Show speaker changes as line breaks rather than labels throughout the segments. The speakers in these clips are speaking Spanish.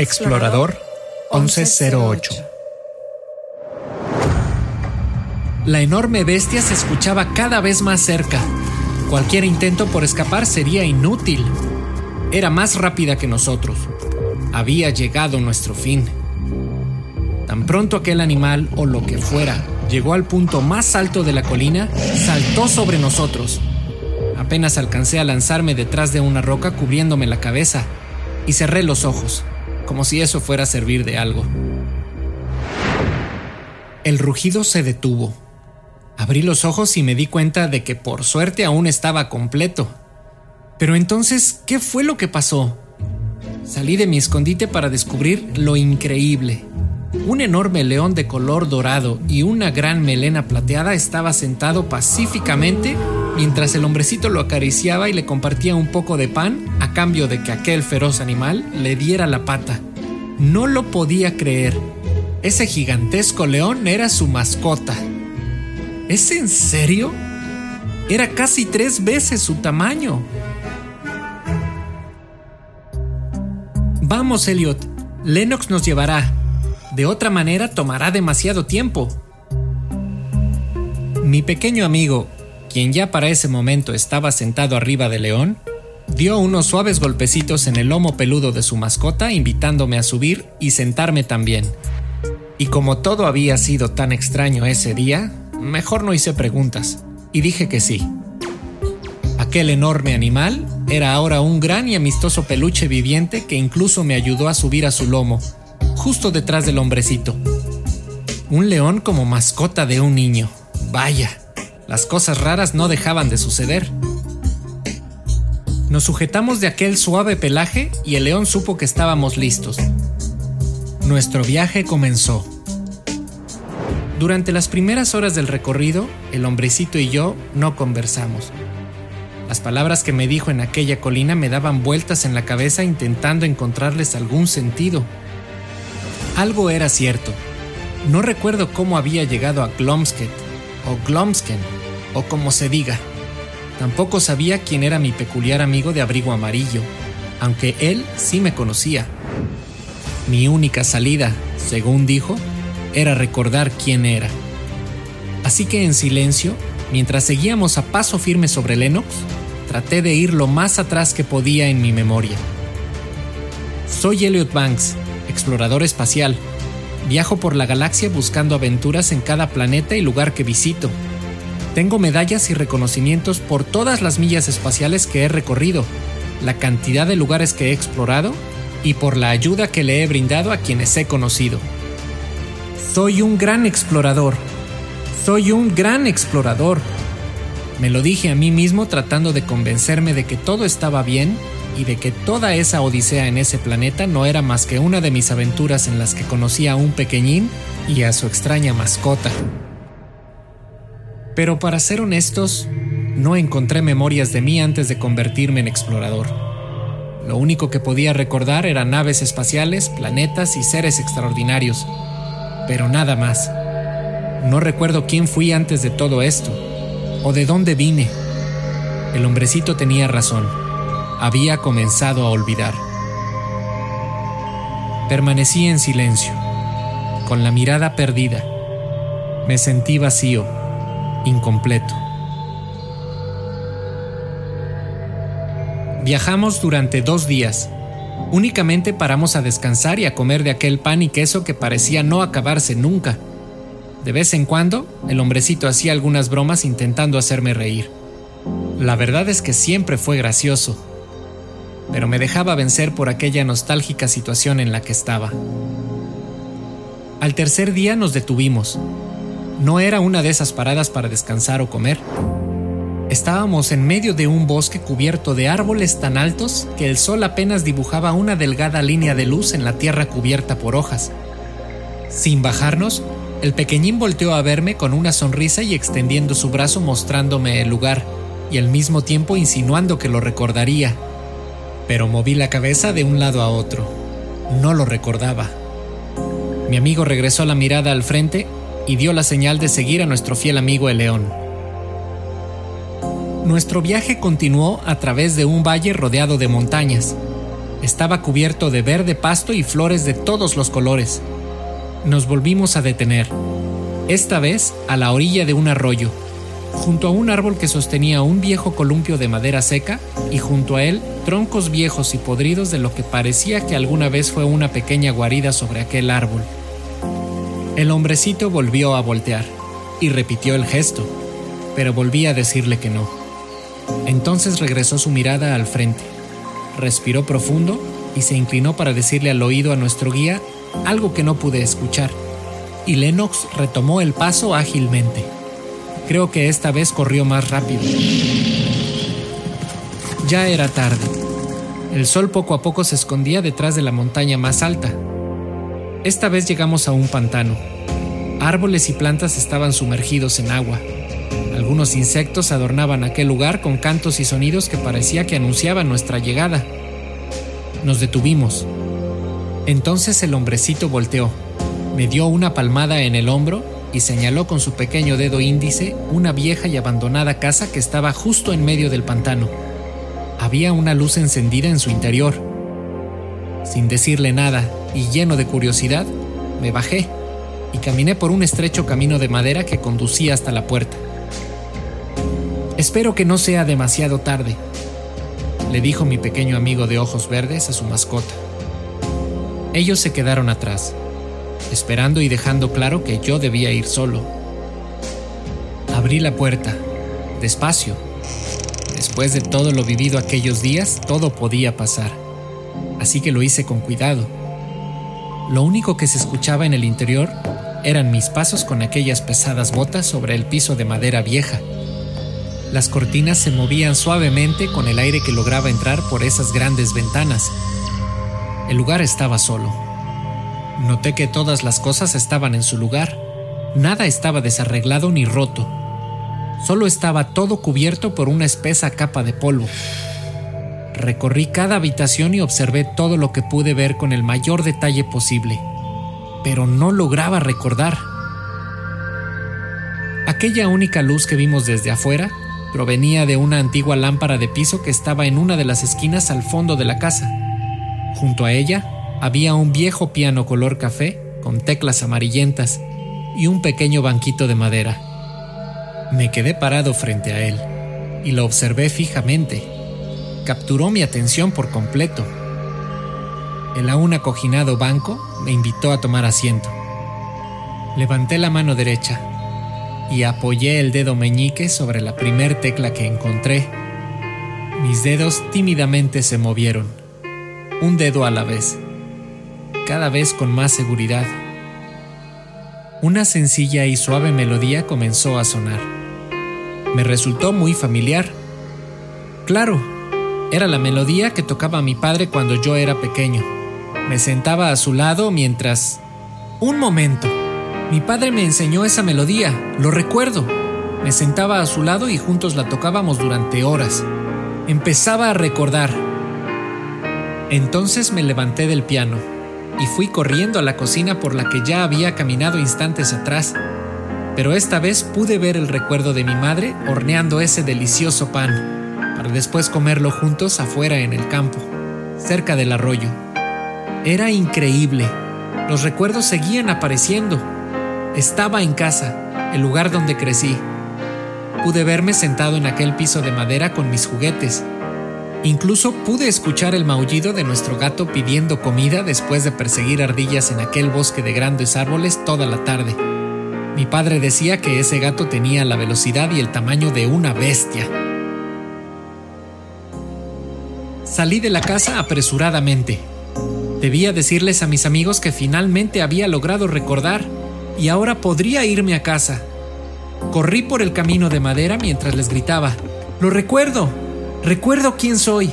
Explorador 1108. La enorme bestia se escuchaba cada vez más cerca. Cualquier intento por escapar sería inútil. Era más rápida que nosotros. Había llegado nuestro fin. Tan pronto aquel animal o lo que fuera llegó al punto más alto de la colina, saltó sobre nosotros. Apenas alcancé a lanzarme detrás de una roca cubriéndome la cabeza y cerré los ojos como si eso fuera a servir de algo. El rugido se detuvo. Abrí los ojos y me di cuenta de que por suerte aún estaba completo. Pero entonces, ¿qué fue lo que pasó? Salí de mi escondite para descubrir lo increíble. Un enorme león de color dorado y una gran melena plateada estaba sentado pacíficamente mientras el hombrecito lo acariciaba y le compartía un poco de pan a cambio de que aquel feroz animal le diera la pata. No lo podía creer. Ese gigantesco león era su mascota. ¿Es en serio? Era casi tres veces su tamaño. Vamos, Elliot. Lennox nos llevará. De otra manera tomará demasiado tiempo. Mi pequeño amigo, quien ya para ese momento estaba sentado arriba de León, dio unos suaves golpecitos en el lomo peludo de su mascota invitándome a subir y sentarme también. Y como todo había sido tan extraño ese día, mejor no hice preguntas, y dije que sí. Aquel enorme animal era ahora un gran y amistoso peluche viviente que incluso me ayudó a subir a su lomo, justo detrás del hombrecito. Un león como mascota de un niño. Vaya, las cosas raras no dejaban de suceder. Nos sujetamos de aquel suave pelaje y el león supo que estábamos listos. Nuestro viaje comenzó. Durante las primeras horas del recorrido, el hombrecito y yo no conversamos. Las palabras que me dijo en aquella colina me daban vueltas en la cabeza intentando encontrarles algún sentido. Algo era cierto. No recuerdo cómo había llegado a Glomsket, o Glomsken, o como se diga. Tampoco sabía quién era mi peculiar amigo de abrigo amarillo, aunque él sí me conocía. Mi única salida, según dijo, era recordar quién era. Así que en silencio, mientras seguíamos a paso firme sobre Lennox, traté de ir lo más atrás que podía en mi memoria. Soy Elliot Banks, explorador espacial. Viajo por la galaxia buscando aventuras en cada planeta y lugar que visito. Tengo medallas y reconocimientos por todas las millas espaciales que he recorrido, la cantidad de lugares que he explorado y por la ayuda que le he brindado a quienes he conocido. Soy un gran explorador. Soy un gran explorador. Me lo dije a mí mismo tratando de convencerme de que todo estaba bien y de que toda esa odisea en ese planeta no era más que una de mis aventuras en las que conocí a un pequeñín y a su extraña mascota. Pero para ser honestos, no encontré memorias de mí antes de convertirme en explorador. Lo único que podía recordar eran naves espaciales, planetas y seres extraordinarios pero nada más. No recuerdo quién fui antes de todo esto, o de dónde vine. El hombrecito tenía razón. Había comenzado a olvidar. Permanecí en silencio, con la mirada perdida. Me sentí vacío, incompleto. Viajamos durante dos días Únicamente paramos a descansar y a comer de aquel pan y queso que parecía no acabarse nunca. De vez en cuando, el hombrecito hacía algunas bromas intentando hacerme reír. La verdad es que siempre fue gracioso, pero me dejaba vencer por aquella nostálgica situación en la que estaba. Al tercer día nos detuvimos. No era una de esas paradas para descansar o comer. Estábamos en medio de un bosque cubierto de árboles tan altos que el sol apenas dibujaba una delgada línea de luz en la tierra cubierta por hojas. Sin bajarnos, el pequeñín volteó a verme con una sonrisa y extendiendo su brazo mostrándome el lugar, y al mismo tiempo insinuando que lo recordaría. Pero moví la cabeza de un lado a otro. No lo recordaba. Mi amigo regresó la mirada al frente y dio la señal de seguir a nuestro fiel amigo el león. Nuestro viaje continuó a través de un valle rodeado de montañas. Estaba cubierto de verde pasto y flores de todos los colores. Nos volvimos a detener, esta vez a la orilla de un arroyo, junto a un árbol que sostenía un viejo columpio de madera seca y junto a él troncos viejos y podridos de lo que parecía que alguna vez fue una pequeña guarida sobre aquel árbol. El hombrecito volvió a voltear y repitió el gesto, pero volví a decirle que no. Entonces regresó su mirada al frente, respiró profundo y se inclinó para decirle al oído a nuestro guía algo que no pude escuchar, y Lennox retomó el paso ágilmente. Creo que esta vez corrió más rápido. Ya era tarde. El sol poco a poco se escondía detrás de la montaña más alta. Esta vez llegamos a un pantano. Árboles y plantas estaban sumergidos en agua. Algunos insectos adornaban aquel lugar con cantos y sonidos que parecía que anunciaban nuestra llegada. Nos detuvimos. Entonces el hombrecito volteó, me dio una palmada en el hombro y señaló con su pequeño dedo índice una vieja y abandonada casa que estaba justo en medio del pantano. Había una luz encendida en su interior. Sin decirle nada y lleno de curiosidad, me bajé y caminé por un estrecho camino de madera que conducía hasta la puerta. Espero que no sea demasiado tarde, le dijo mi pequeño amigo de ojos verdes a su mascota. Ellos se quedaron atrás, esperando y dejando claro que yo debía ir solo. Abrí la puerta, despacio. Después de todo lo vivido aquellos días, todo podía pasar. Así que lo hice con cuidado. Lo único que se escuchaba en el interior eran mis pasos con aquellas pesadas botas sobre el piso de madera vieja. Las cortinas se movían suavemente con el aire que lograba entrar por esas grandes ventanas. El lugar estaba solo. Noté que todas las cosas estaban en su lugar. Nada estaba desarreglado ni roto. Solo estaba todo cubierto por una espesa capa de polvo. Recorrí cada habitación y observé todo lo que pude ver con el mayor detalle posible, pero no lograba recordar. Aquella única luz que vimos desde afuera provenía de una antigua lámpara de piso que estaba en una de las esquinas al fondo de la casa. Junto a ella había un viejo piano color café con teclas amarillentas y un pequeño banquito de madera. Me quedé parado frente a él y lo observé fijamente. Capturó mi atención por completo. El aún acoginado banco me invitó a tomar asiento. Levanté la mano derecha y apoyé el dedo meñique sobre la primer tecla que encontré. Mis dedos tímidamente se movieron, un dedo a la vez, cada vez con más seguridad. Una sencilla y suave melodía comenzó a sonar. Me resultó muy familiar. Claro, era la melodía que tocaba mi padre cuando yo era pequeño. Me sentaba a su lado mientras... Un momento. Mi padre me enseñó esa melodía, lo recuerdo. Me sentaba a su lado y juntos la tocábamos durante horas. Empezaba a recordar. Entonces me levanté del piano y fui corriendo a la cocina por la que ya había caminado instantes atrás. Pero esta vez pude ver el recuerdo de mi madre horneando ese delicioso pan, después comerlo juntos afuera en el campo, cerca del arroyo. Era increíble. Los recuerdos seguían apareciendo estaba en casa, el lugar donde crecí. Pude verme sentado en aquel piso de madera con mis juguetes. Incluso pude escuchar el maullido de nuestro gato pidiendo comida después de perseguir ardillas en aquel bosque de grandes árboles toda la tarde. Mi padre decía que ese gato tenía la velocidad y el tamaño de una bestia. Salí de la casa apresuradamente. Debía decirles a mis amigos que finalmente había logrado recordar y ahora podría irme a casa. Corrí por el camino de madera mientras les gritaba, Lo recuerdo, recuerdo quién soy.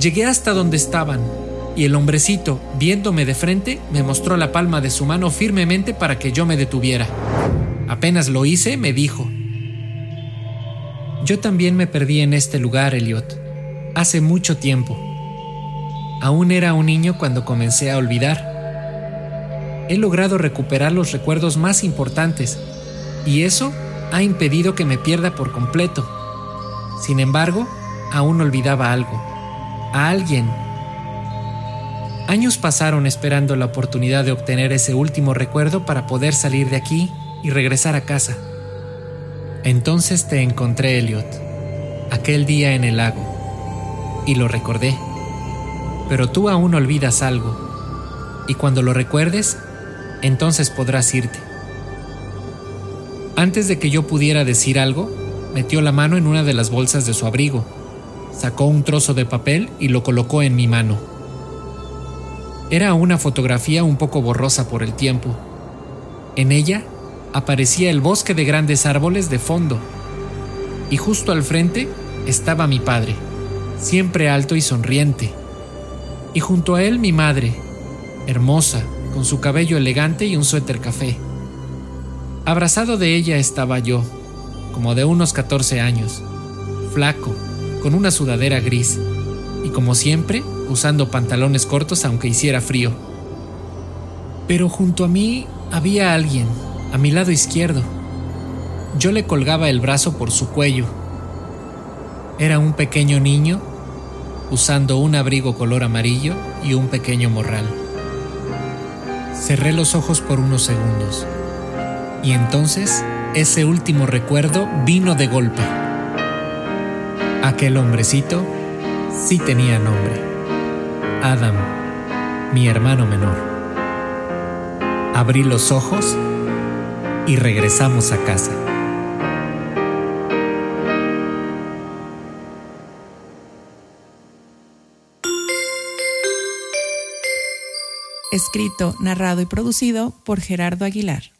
Llegué hasta donde estaban, y el hombrecito, viéndome de frente, me mostró la palma de su mano firmemente para que yo me detuviera. Apenas lo hice, me dijo, Yo también me perdí en este lugar, Elliot, hace mucho tiempo. Aún era un niño cuando comencé a olvidar he logrado recuperar los recuerdos más importantes y eso ha impedido que me pierda por completo. Sin embargo, aún olvidaba algo, a alguien, Años pasaron esperando la oportunidad de obtener ese último recuerdo para poder salir de aquí y regresar a casa. Entonces te encontré, Elliot, aquel día en el lago, y lo recordé. Pero tú aún olvidas algo, y cuando lo recuerdes, entonces podrás irte. Antes de que yo pudiera decir algo, metió la mano en una de las bolsas de su abrigo, sacó un trozo de papel y lo colocó en mi mano. Era una fotografía un poco borrosa por el tiempo. En ella aparecía el bosque de grandes árboles de fondo, y justo al frente estaba mi padre, siempre alto y sonriente, y junto a él mi madre, hermosa, con su cabello elegante y un suéter café. Abrazado de ella estaba yo, como de unos 14 años, flaco, con una sudadera gris, y como siempre, usando pantalones cortos aunque hiciera frío. Pero junto a mí había alguien, a mi lado izquierdo. Yo le colgaba el brazo por su cuello. Era un pequeño niño usando un abrigo color amarillo y un pequeño morral. Cerré los ojos por unos segundos y entonces ese último recuerdo vino de golpe. Aquel hombrecito sí tenía nombre. Adam, mi hermano menor. Abrí los ojos y regresamos a casa.
Escrito, narrado y producido por Gerardo Aguilar.